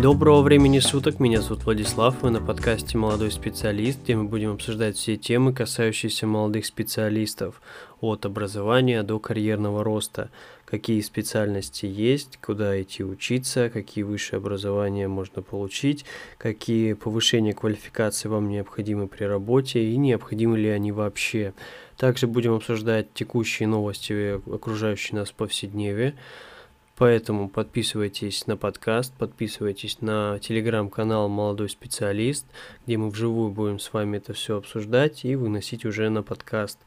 Доброго времени суток, меня зовут Владислав, вы на подкасте «Молодой специалист», где мы будем обсуждать все темы, касающиеся молодых специалистов, от образования до карьерного роста, какие специальности есть, куда идти учиться, какие высшее образование можно получить, какие повышения квалификации вам необходимы при работе и необходимы ли они вообще. Также будем обсуждать текущие новости, окружающие нас в повседневе, Поэтому подписывайтесь на подкаст, подписывайтесь на телеграм-канал «Молодой специалист», где мы вживую будем с вами это все обсуждать и выносить уже на подкаст.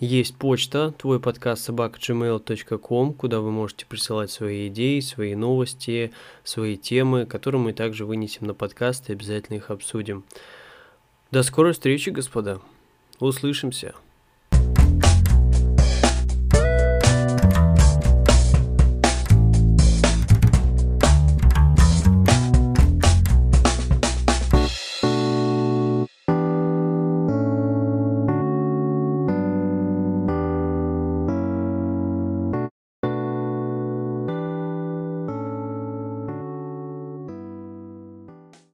Есть почта, твой подкаст собака.gmail.com, куда вы можете присылать свои идеи, свои новости, свои темы, которые мы также вынесем на подкаст и обязательно их обсудим. До скорой встречи, господа. Услышимся.